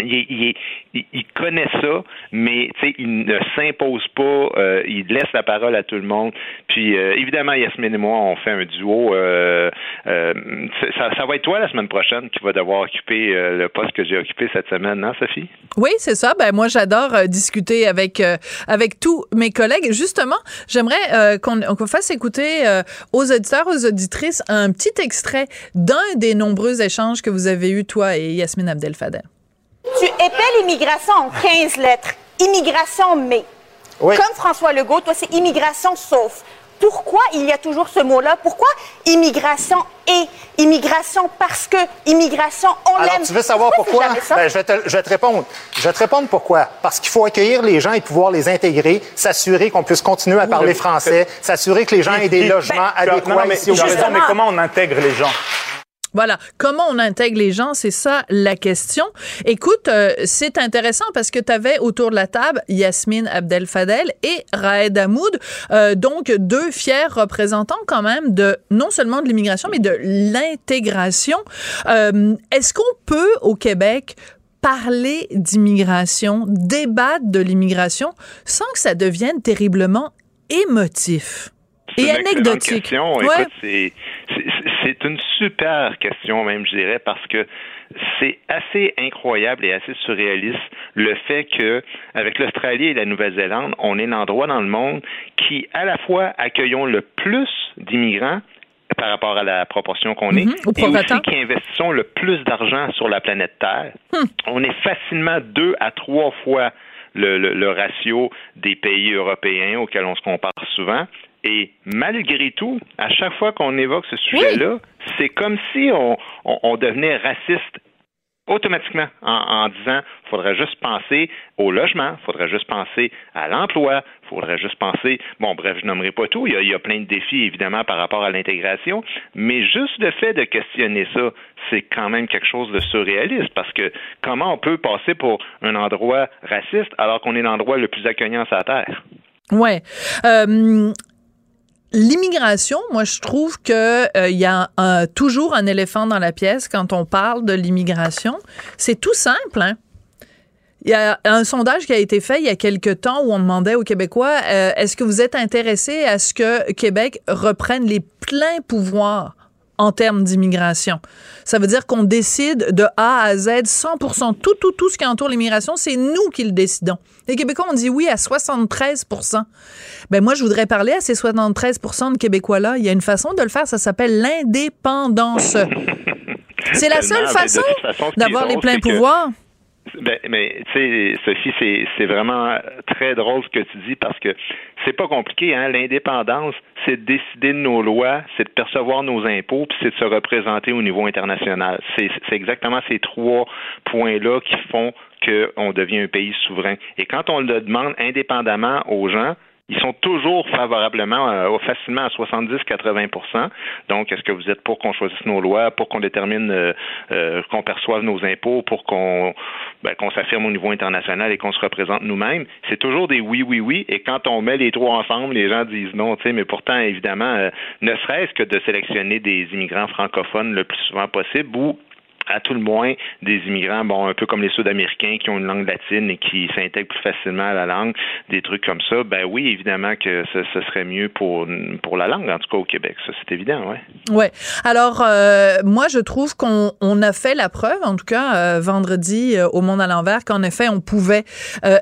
il, connaît ça, mais il ne s'impose pas, euh, il laisse la parole à tout le monde. Puis euh, évidemment, Yasmine et moi, on fait un duo. euh, ça, va être toi la semaine prochaine qui va devoir occuper le poste que j'ai occupé cette semaine, non, Sophie? Oui, c'est ça. Ben moi, j'adore discuter avec avec tous mes collègues. Justement, j'aimerais qu'on fasse écouter aux auditeurs, aux auditrices, un petit extrait d'un des nombreux échanges que vous avez eus, toi et Yasmine Abdel-Fadel. Tu épelles immigration en 15 lettres. Immigration mais. Comme François Legault, toi, c'est immigration sauf. Pourquoi il y a toujours ce mot-là? Pourquoi immigration et immigration? Parce que immigration, on l'aime? Alors, tu veux savoir pourquoi? ça? Ben, je, vais te, je vais te répondre. Je vais te répondre pourquoi. Parce qu'il faut accueillir les gens et pouvoir les intégrer, s'assurer qu'on puisse continuer à parler français, s'assurer que les gens aient des logements adéquats non, mais ici au raison, Québec. mais comment on intègre les gens? Voilà, comment on intègre les gens, c'est ça la question. Écoute, euh, c'est intéressant parce que tu avais autour de la table Yasmine Abdel-Fadel et Raed Hamoud, euh, donc deux fiers représentants quand même de non seulement de l'immigration, mais de l'intégration. Euh, Est-ce qu'on peut au Québec parler d'immigration, débattre de l'immigration sans que ça devienne terriblement émotif et anecdotique? question. Ouais. Écoute, c'est- c'est une super question même, je dirais, parce que c'est assez incroyable et assez surréaliste le fait que avec l'Australie et la Nouvelle-Zélande, on est l'endroit dans le monde qui, à la fois, accueillons le plus d'immigrants par rapport à la proportion qu'on est, au et aussi qui investissons le plus d'argent sur la planète Terre. Hmm. On est facilement deux à trois fois le, le- le ratio des pays européens auxquels on se compare souvent. Et malgré tout, à chaque fois qu'on évoque ce sujet-là, c'est comme si on, on- on devenait raciste automatiquement en, en disant faudrait juste penser au logement, faudrait juste penser à l'emploi, faudrait juste penser bon bref je nommerai pas tout, il y, a, il y a plein de défis évidemment par rapport à l'intégration, mais juste le fait de questionner ça, c'est quand même quelque chose de surréaliste parce que comment on peut passer pour un endroit raciste alors qu'on est l'endroit le plus accueillant sur la terre? Ouais. Euh, L'immigration, moi, je trouve que euh, il y a toujours un éléphant dans la pièce quand on parle de l'immigration. C'est tout simple, hein. Il y a un sondage qui a été fait il y a quelque temps où on demandait aux Québécois euh, est-ce que vous êtes intéressés à ce que Québec reprenne les pleins pouvoirs en termes d'immigration. Ça veut dire qu'on décide de A à Z 100 tout tout tout ce qui entoure l'immigration, c'est nous qui le décidons. Les Québécois ont dit oui à 73% Ben moi je voudrais parler à ces 73% de Québécois là, il y a une façon de le faire, ça s'appelle l'indépendance. C'est la seule ben, façon d'avoir les pleins pouvoirs. Ben, mais tu sais, Sophie, c'est, vraiment très drôle ce que tu dis parce que c'est pas compliqué, hein. L'indépendance, c'est de décider de nos lois, c'est de percevoir nos impôts, puis c'est de se représenter au niveau international. C'est, c'est exactement ces trois points-là qui font qu'on devient un pays souverain. Et quand on le demande indépendamment aux gens, ils sont toujours favorablement, euh, facilement à 70-80% Donc, est-ce que vous êtes pour qu'on choisisse nos lois, pour qu'on détermine, euh, euh, qu'on perçoive nos impôts, pour qu'on ben, qu'on s'affirme au niveau international et qu'on se représente nous-mêmes? C'est toujours des oui, oui, oui. Et quand on met les trois ensemble, les gens disent non. tu sais, Mais pourtant, évidemment, euh, ne serait-ce que de sélectionner des immigrants francophones le plus souvent possible ou à tout le moins des immigrants, bon, un peu comme les Sud-Américains qui ont une langue latine et qui s'intègrent plus facilement à la langue, des trucs comme ça, ben oui, évidemment que ce, serait mieux pour, pour la langue, en tout cas au Québec. Ça, c'est évident, ouais. Ouais. Alors euh, moi je trouve qu'on on a fait la preuve, en tout cas euh, vendredi euh, au Monde à l'envers, qu'en effet on pouvait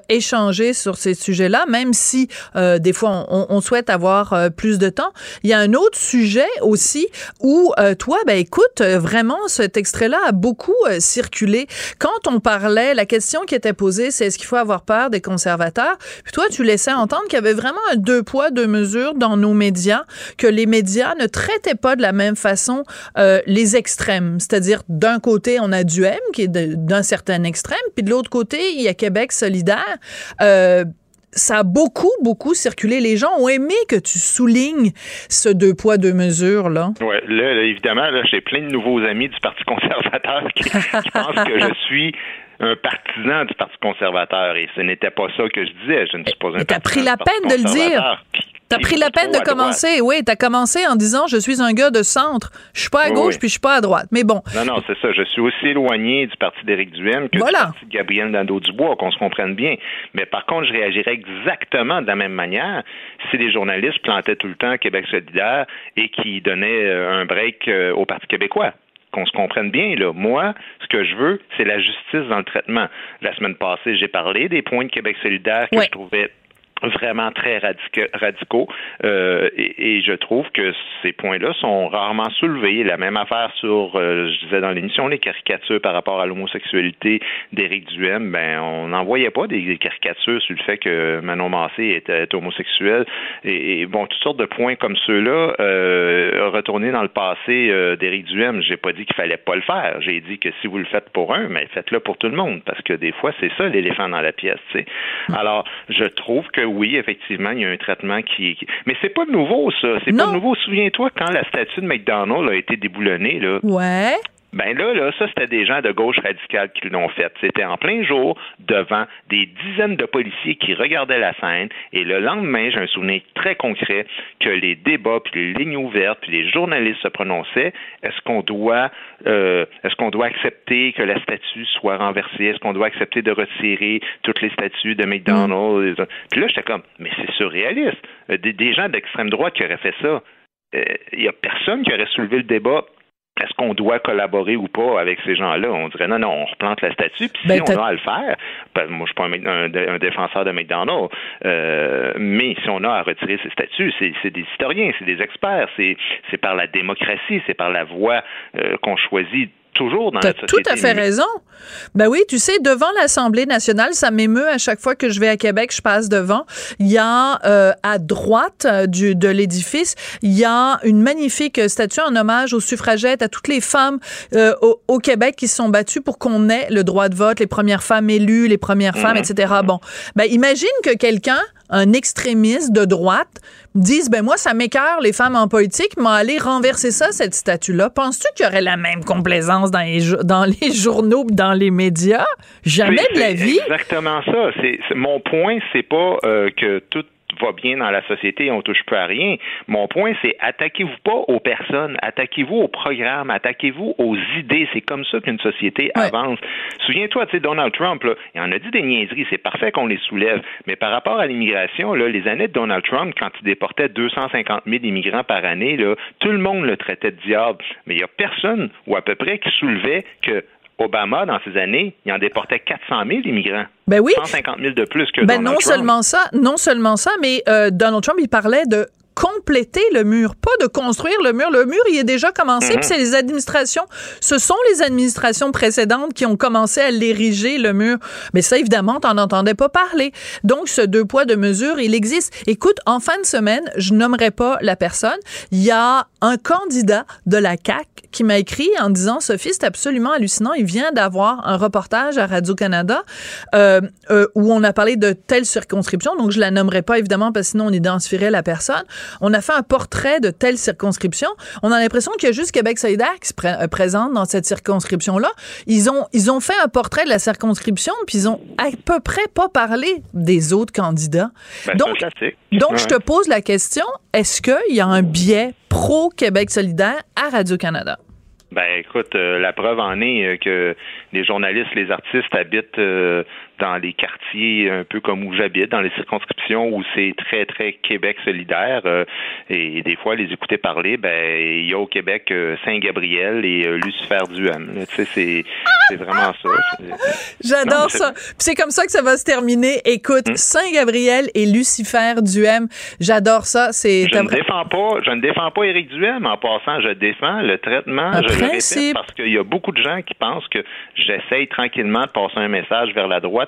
échanger sur ces sujets-là, même si des fois on, souhaite avoir plus de temps. Il y a un autre sujet aussi où toi, ben écoute, vraiment cet extrait-là beaucoup euh, circulé. Quand on parlait, la question qui était posée, c'est est-ce qu'il faut avoir peur des conservateurs? Puis toi, tu laissais entendre qu'il y avait vraiment un deux poids deux mesures dans nos médias, que les médias ne traitaient pas de la même façon euh, les extrêmes. C'est-à-dire, d'un côté, on a du M qui est d'un certain extrême, puis de l'autre côté, il y a Québec solidaire. Euh, ça a beaucoup, beaucoup circulé. Les gens ont aimé que tu soulignes ce deux poids, deux mesures, là. Oui, là, là, évidemment, là, j'ai plein de nouveaux amis du Parti conservateur qui, qui pensent que je suis un partisan du Parti conservateur et ce n'était pas ça que je disais. Je ne suis pas un T'as pris la peine de le dire. T'as pris la peine de commencer. Oui, t'as commencé en disant je suis un gars de centre. Je suis pas à gauche Oui. puis je suis pas à droite. Mais bon. Non, non, c'est ça. Je suis aussi éloigné du parti d'Éric Duhaime que Voilà. du parti de Gabriel Nadeau-Dubois, qu'on se comprenne bien. Mais par contre, je réagirais exactement de la même manière si les journalistes plantaient tout le temps Québec solidaire et qui donnaient euh, un break euh, au Parti québécois. Qu'on se comprenne bien, là. Moi, ce que je veux, c'est la justice dans le traitement. La semaine passée, j'ai parlé des points de Québec solidaire que je trouvais vraiment très radica- radicaux euh, et, je trouve que ces points-là sont rarement soulevés. La même affaire sur, euh, je disais dans l'émission, les caricatures par rapport à l'homosexualité d'Éric Duhem, ben on n'en voyait pas des, caricatures sur le fait que Manon Massé était, homosexuel et, bon, toutes sortes de points comme ceux-là, euh, retourner dans le passé d'Éric Duhem, j'ai pas dit qu'il fallait pas le faire. J'ai dit que si vous le faites pour un, mais faites-le pour tout le monde parce que des fois, c'est ça l'éléphant dans la pièce. Alors, je trouve que oui, effectivement, il y a un traitement qui. qui- Mais c'est pas nouveau, ça. C'est pas nouveau. Souviens-toi quand la statue de McDonald's a été déboulonnée, là. Ouais. Ben là, là, ça, c'était des gens de gauche radicale qui l'ont fait. C'était en plein jour, devant des dizaines de policiers qui regardaient la scène. Et le lendemain, j'ai un souvenir très concret que les débats, puis les lignes ouvertes, puis les journalistes se prononçaient. Est-ce qu'on doit, euh, est-ce qu'on doit accepter que la statue soit renversée? Est-ce qu'on doit accepter de retirer toutes les statues de McDonald's? Puis là, j'étais comme, mais c'est surréaliste. Euh, Des, des gens d'extrême droite qui auraient fait ça. Euh, Il y a personne qui aurait soulevé le débat est-ce qu'on doit collaborer ou pas avec ces gens-là? On dirait non, non, on replante la statue, puis si Ben, on t'as- a à le faire, ben, moi je suis pas un, un un défenseur de McDonald's, euh, mais si on a à retirer ces statuts, c'est c'est des historiens, c'est des experts, c'est c'est par la démocratie, c'est par la voie euh, qu'on choisit toujours dans tout à fait raison. Ben oui, tu sais, devant l'Assemblée nationale, ça m'émeut à chaque fois que je vais à Québec, je passe devant. Il y a euh, à droite euh, du, de l'édifice, il y a une magnifique statue en hommage aux suffragettes, à toutes les femmes euh, au, au Québec qui se sont battues pour qu'on ait le droit de vote, les premières femmes élues, les premières femmes, Mhm. etc. Bon, ben imagine que quelqu'un, un extrémiste de droite, dise ben moi ça m'écœure les femmes en politique, mais aller renverser ça cette statue-là. Penses-tu qu'il y aurait la même complaisance dans les dans les journaux, dans les médias? Jamais de la vie. Exactement ça. C'est mon point, c'est pas euh, que tout va bien dans la société et on touche plus à rien. Mon point, c'est attaquez-vous pas aux personnes, attaquez-vous au programme, attaquez-vous aux idées. C'est comme ça qu'une société avance. Souviens-toi, tu sais, Donald Trump, là, il en a dit des niaiseries. C'est parfait qu'on les soulève. Mais par rapport à l'immigration, là, les années de Donald Trump, quand il déportait 250 000 immigrants par année, là, tout le monde le traitait de diable. Mais il y a personne, ou à peu près, qui soulevait que Obama, dans ces années, il en déportait 400 000 immigrants. Ben oui. 150 000 de plus que Ben Donald non Trump. seulement ça, non seulement ça, mais euh, Donald Trump il parlait de compléter le mur, pas de construire le mur. Le mur, il est déjà commencé, Mhm. puis c'est les administrations, ce sont les administrations précédentes qui ont commencé à l'ériger, le mur. Mais ça, évidemment, t'en entendais pas parler. Donc, ce deux poids, deux mesures, il existe. Écoute, en fin de semaine, je nommerai pas la personne, il y a un candidat de la CAQ qui m'a écrit en disant, Sophie, c'est absolument hallucinant, il vient d'avoir un reportage à Radio-Canada euh, euh, où on a parlé de telle circonscription, donc je la nommerai pas évidemment parce que sinon on identifierait la personne. On a fait un portrait de telle circonscription. On a l'impression qu'il y a juste Québec solidaire qui se euh, présente dans cette circonscription-là. Ils ont, ils ont fait un portrait de la circonscription, puis ils ont à peu près pas parlé des autres candidats. Ben, donc, Ouais. je te pose la question, est-ce qu'il y a un biais pro-Québec solidaire à Radio-Canada? Ben écoute, euh, la preuve en est euh, que les journalistes, les artistes habitent euh, dans les quartiers un peu comme où j'habite, dans les circonscriptions où c'est très très Québec solidaire. euh, et des fois, les écouter parler, ben il y a au Québec euh, Saint-Gabriel et euh, Lucifer Duham. Tu sais, c'est c'est vraiment ça. Non, J'adore ça. Puis c'est comme ça que ça va se terminer. Écoute, Saint-Gabriel et Lucifer Duhem, j'adore ça. C'est Je ne défends pas, je ne défends pas Éric Duhem. En passant, je défends le traitement. Un je le répète principe. parce qu'il y a beaucoup de gens qui pensent que j'essaye tranquillement de passer un message vers la droite.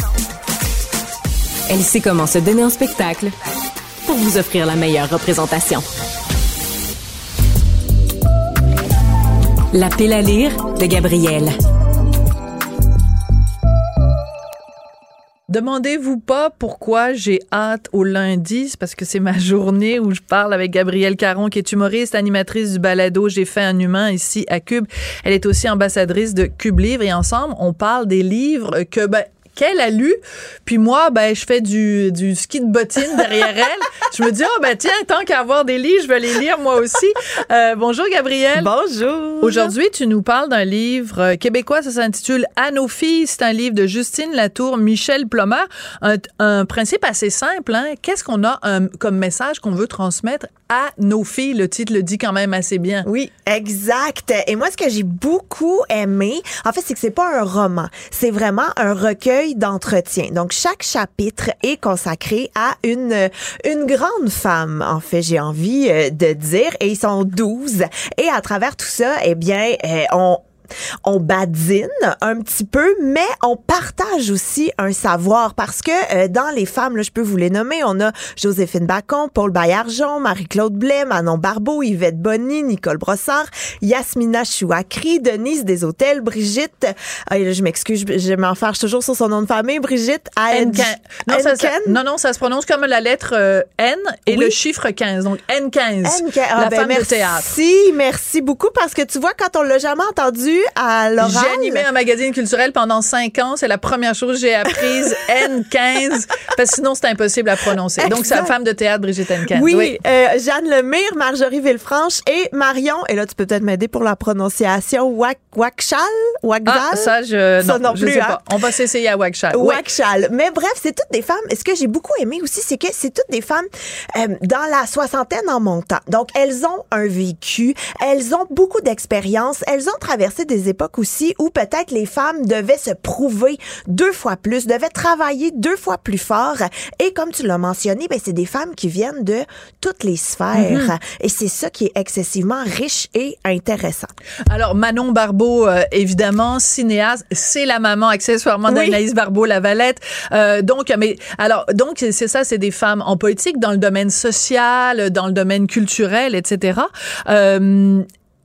Elle sait comment se donner en spectacle pour vous offrir la meilleure représentation. La pile à lire de Gabrielle. Demandez-vous pas pourquoi j'ai hâte au lundi, parce que c'est ma journée où je parle avec Gabrielle Caron, qui est humoriste, animatrice du balado J'ai fait un humain ici à Cube. Elle est aussi ambassadrice de Cube Livre et ensemble, on parle des livres que, ben, qu'elle a lu, puis moi, ben, je fais du, du ski de bottine derrière elle. Je me dis, oh, ben, tiens, tant qu'à avoir des livres, je vais les lire moi aussi. Euh, bonjour, Gabrielle. Bonjour. Aujourd'hui, tu nous parles d'un livre euh, québécois, ça s'intitule À nos filles. C'est un livre de Justine Latour, Michel Plomer. Un, un principe assez simple, hein. Qu'est-ce qu'on a un- comme message qu'on veut transmettre à nos filles? Le titre le dit quand même assez bien. Oui, exact. Et moi, ce que j'ai beaucoup aimé, en fait, c'est que c'est pas un roman. C'est vraiment un recueil d'entretiens. Donc, chaque chapitre est consacré à une, une grande femme, en fait, j'ai envie euh, de dire. Et ils sont 12. Et à travers tout ça, eh bien, euh, on, on badine un petit peu, mais on partage aussi un savoir parce que euh, dans les femmes, là, je peux vous les nommer, on a Joséphine Bacon, Paul Baillargeon, Marie-Claude Blais, Manon Barbeau, Yvette Bonny, Nicole Brossard, Yasmina Chouakri, Denise Deshôtels, Brigitte, là, je m'excuse, je, m'enfarge toujours sur son nom de famille, Brigitte N15. Non, ça, ça- Henken. non, non, ça se prononce comme la lettre euh, N et Oui. le chiffre 15. Donc, N15. Henke, ah, la ben, femme merci, de théâtre. merci beaucoup parce que tu vois, quand on l'a jamais entendu à l'oral. J'ai animé un magazine culturel pendant cinq ans. C'est la première chose que j'ai apprise. N15. Parce que sinon, c'est impossible à prononcer. Donc, c'est la femme de théâtre, Brigitte N15. Oui, euh, Jeanne Lemire, Marjorie Villefranche et Marion. Et là, tu peux peut-être m'aider pour la prononciation. Wak, Wakchal? Wakzal? Ah, ça, je, Ça non, non je plus, sais hein? pas. On va s'essayer à Wagshal. Oui. Wakchal. Mais bref, c'est toutes des femmes. Et ce que j'ai beaucoup aimé aussi, c'est que c'est toutes des femmes euh, dans la soixantaine en montant. Donc, elles ont un vécu, elles ont beaucoup d'expérience, elles ont traversé des époques aussi où peut-être les femmes devaient se prouver deux fois plus, devaient travailler deux fois plus fort. Et comme tu l'as mentionné, ben, c'est des femmes qui viennent de toutes les sphères. Mhm. Et c'est ça qui est excessivement riche et intéressant. Alors, Manon Barbeau, euh, évidemment, cinéaste, c'est la maman accessoirement Oui. d'Anaïs Barbeau, la Valette. Euh, donc, mais alors, donc c'est ça, c'est des femmes en politique, dans le domaine social, dans le domaine culturel, etc. Euh,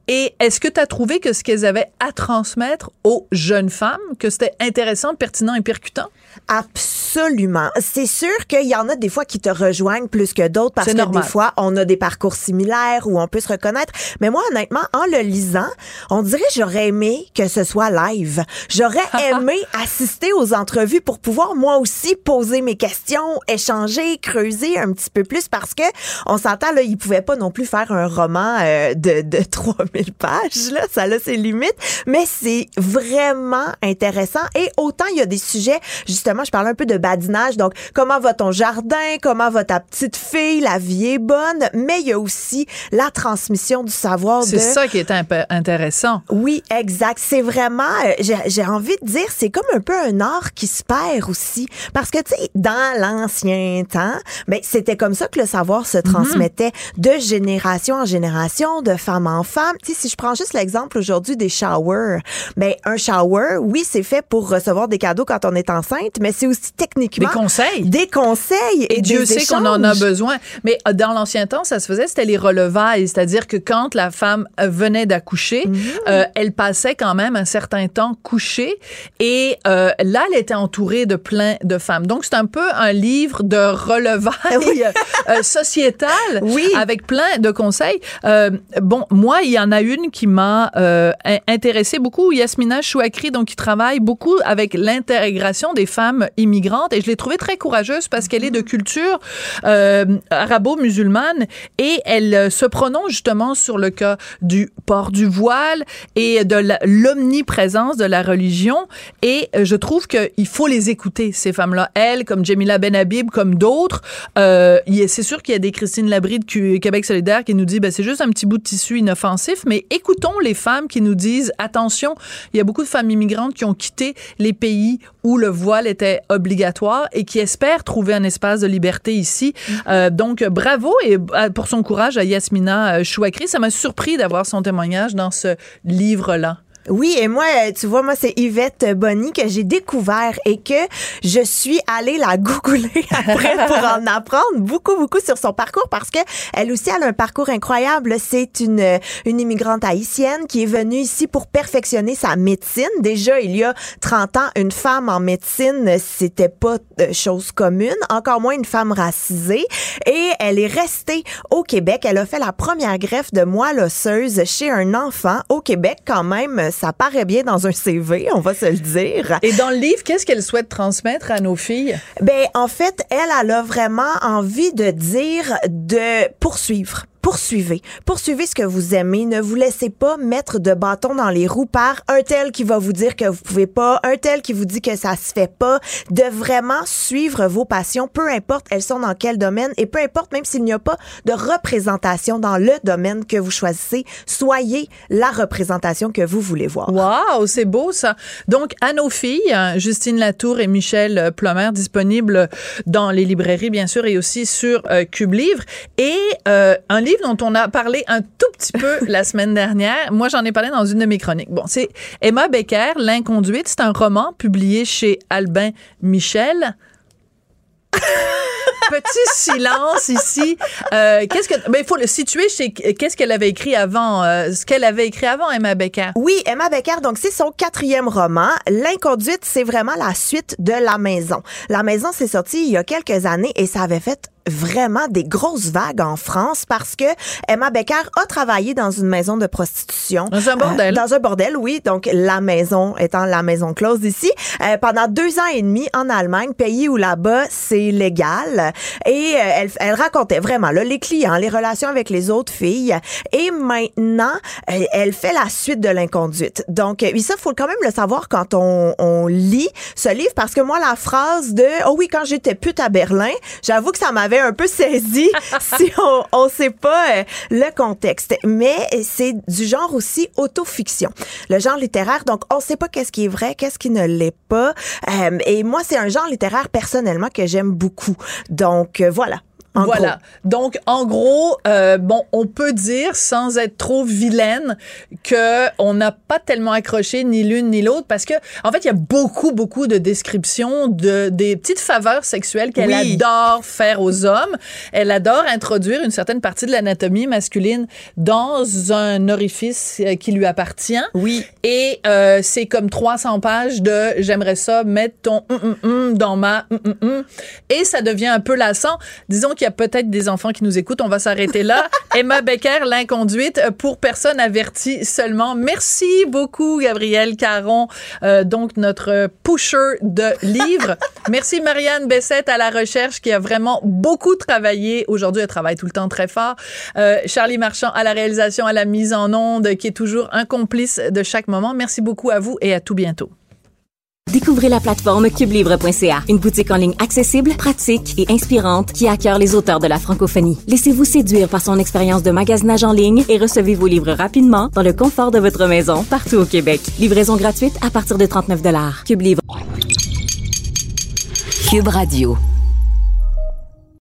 et est-ce que tu as trouvé que ce qu'elles avaient à transmettre aux jeunes femmes, que c'était intéressant, pertinent et percutant? Absolument. C'est sûr qu'il y en a des fois qui te rejoignent plus que d'autres parce C'est que normal. des fois, on a des parcours similaires où on peut se reconnaître. Mais moi, honnêtement, en le lisant, on dirait j'aurais aimé que ce soit live. J'aurais aimé assister aux entrevues pour pouvoir moi aussi poser mes questions, échanger, creuser un petit peu plus parce que on s'entend là, ils pouvaient pas non plus faire un roman euh, de, de 3000 pages là, ça a ses limites, mais c'est vraiment intéressant et autant il y a des sujets justement, je parle un peu de badinage donc comment va ton jardin, comment va ta petite fille, la vie est bonne, mais il y a aussi la transmission du savoir C'est de ça qui est imp- intéressant. oui, exact. C'est vraiment, euh, j'ai j'ai envie de dire, c'est comme un peu un art qui se perd aussi. Parce que, tu sais, dans l'ancien temps, ben, c'était comme ça que le savoir se transmettait de génération en génération, de femme en femme. Tu sais, si je prends juste l'exemple aujourd'hui des showers, ben, un shower, oui, c'est fait pour recevoir des cadeaux quand on est enceinte, mais c'est aussi techniquement Des conseils. des conseils et, Et Dieu des sait qu'on en a besoin. Mais euh, dans l'ancien temps, ça se faisait, c'était les relevailles. C'est-à-dire que quand la femme euh, venait d'accoucher, Mhm. euh, elle passait quand même un certain temps couchée. Et euh, là, elle était entourée de plein de femmes. Donc, c'est un peu un livre de relevailles euh, sociétales avec plein de conseils. Bon, moi, il y en a une qui m'a in- intéressée beaucoup, Yasmina Chouakri, donc qui travaille beaucoup avec l'intégration des femmes immigrantes. Et je l'ai trouvée très courageuse parce qu'elle est de culture euh, arabo-musulmane et elle euh, se prononce justement sur le cas du port du voile et de l'omniprésence de la religion. Et euh, je trouve qu'il faut les écouter, ces femmes-là. Elle, comme Jamila Benhabib, comme d'autres. C'est sûr qu'il y a des Christine Labrie de Québec solidaire qui nous dit ben, c'est juste un petit bout de tissu inoffensif, mais écoutons les femmes qui nous disent attention, il y a beaucoup de femmes immigrantes qui ont quitté les pays où le voile était obligatoire et qui espèrent trouver un espace de liberté ici. Euh, donc, bravo et euh, pour son courage à Yasmina euh, Chouakri. Ça m'a surpris d'avoir son témoignage dans ce livre-là. Oui, et moi, euh, tu vois, moi, c'est Yvette Bonny que j'ai découvert et que je suis allée la googler après pour en apprendre beaucoup, beaucoup sur son parcours parce que elle aussi, a un parcours incroyable. C'est une, euh, une immigrante haïtienne qui est venue ici pour perfectionner sa médecine. Déjà, il y a 30 ans, une femme en médecine, c'était pas euh, chose commune, encore moins une femme racisée. Et elle est restée au Québec. Elle a fait la première greffe de moelle osseuse chez un enfant au Québec quand même. Ça paraît bien dans un CV, on va se le dire. Et dans le livre, qu'est-ce qu'elle souhaite transmettre à nos filles? Ben, en fait, elle, elle a vraiment envie de dire de poursuivre. Poursuivez. Poursuivez ce que vous aimez. Ne vous laissez pas mettre de bâton dans les roues par un tel qui va vous dire que vous pouvez pas, un tel qui vous dit que ça se fait pas. De vraiment suivre vos passions, peu importe elles sont dans quel domaine et peu importe même s'il n'y a pas de représentation dans le domaine que vous choisissez, soyez la représentation que vous voulez voir. Wow, c'est beau ça. Donc, à nos filles, hein, Justine Latour et Michel Plomer, disponibles dans les librairies, bien sûr, et aussi sur euh, Cube Livre. Et euh, un livre dont on a parlé un tout petit peu la semaine dernière. Moi, j'en ai parlé dans une de mes chroniques. Bon, c'est Emma Becker, L'inconduite. C'est un roman publié chez Albin Michel. Petit silence ici. Euh, qu'est-ce que ben il faut le situer chez qu'est-ce qu'elle avait écrit avant euh, ce qu'elle avait écrit avant Emma Becker? Oui, Emma Becker, donc c'est son quatrième roman. L'inconduite, c'est vraiment la suite de La Maison. La Maison, c'est sorti il y a quelques années et ça avait fait vraiment des grosses vagues en France parce que Emma Becker a travaillé dans une maison de prostitution. Dans un bordel. Euh, dans un bordel, oui. Donc, la maison étant la maison close ici. Euh, pendant deux ans et demi en Allemagne, pays où là-bas, c'est légal. Et euh, elle, elle racontait vraiment là, les clients, les relations avec les autres filles. Et maintenant, elle, elle fait la suite de l'inconduite. Donc, euh, et ça, faut quand même le savoir quand on, on lit ce livre parce que moi, la phrase de « Oh oui, quand j'étais pute à Berlin », j'avoue que ça m'avait un peu saisi si on on sait pas euh, le contexte. Mais c'est du genre aussi autofiction. Le genre littéraire, donc on sait pas qu'est-ce qui est vrai, qu'est-ce qui ne l'est pas. Euh, et moi, c'est un genre littéraire personnellement que j'aime beaucoup. Donc euh, voilà. En voilà. gros. Donc, en gros, euh, bon, on peut dire, sans être trop vilaine, que on n'a pas tellement accroché ni l'une ni l'autre, parce que, en fait, il y a beaucoup, beaucoup de descriptions de des petites faveurs sexuelles qu'elle Oui. adore faire aux hommes. Elle adore introduire une certaine partie de l'anatomie masculine dans un orifice euh, qui lui appartient. Oui. Et euh, c'est comme 300 pages de j'aimerais ça mettre ton hum, hum, hum dans ma hum, hum. et ça devient un peu lassant. Disons qu'il y a peut-être des enfants qui nous écoutent, on va s'arrêter là. Emma Becker, l'inconduite pour personnes averties seulement. Merci beaucoup Gabriel Caron, euh, donc notre pusher de livres. Merci Marianne Bessette à la recherche qui a vraiment beaucoup travaillé. Aujourd'hui, elle travaille tout le temps très fort. Euh, Charlie Marchand à la réalisation, à la mise en onde, qui est toujours un complice de chaque moment. Merci beaucoup à vous et à tout bientôt. Découvrez la plateforme cubelivre.ca, une boutique en ligne accessible, pratique et inspirante qui accueille les auteurs de la francophonie. Laissez-vous séduire par son expérience de magasinage en ligne et recevez vos livres rapidement dans le confort de votre maison partout au Québec. Livraison gratuite à partir de 39 Cube Livre. Cube Radio.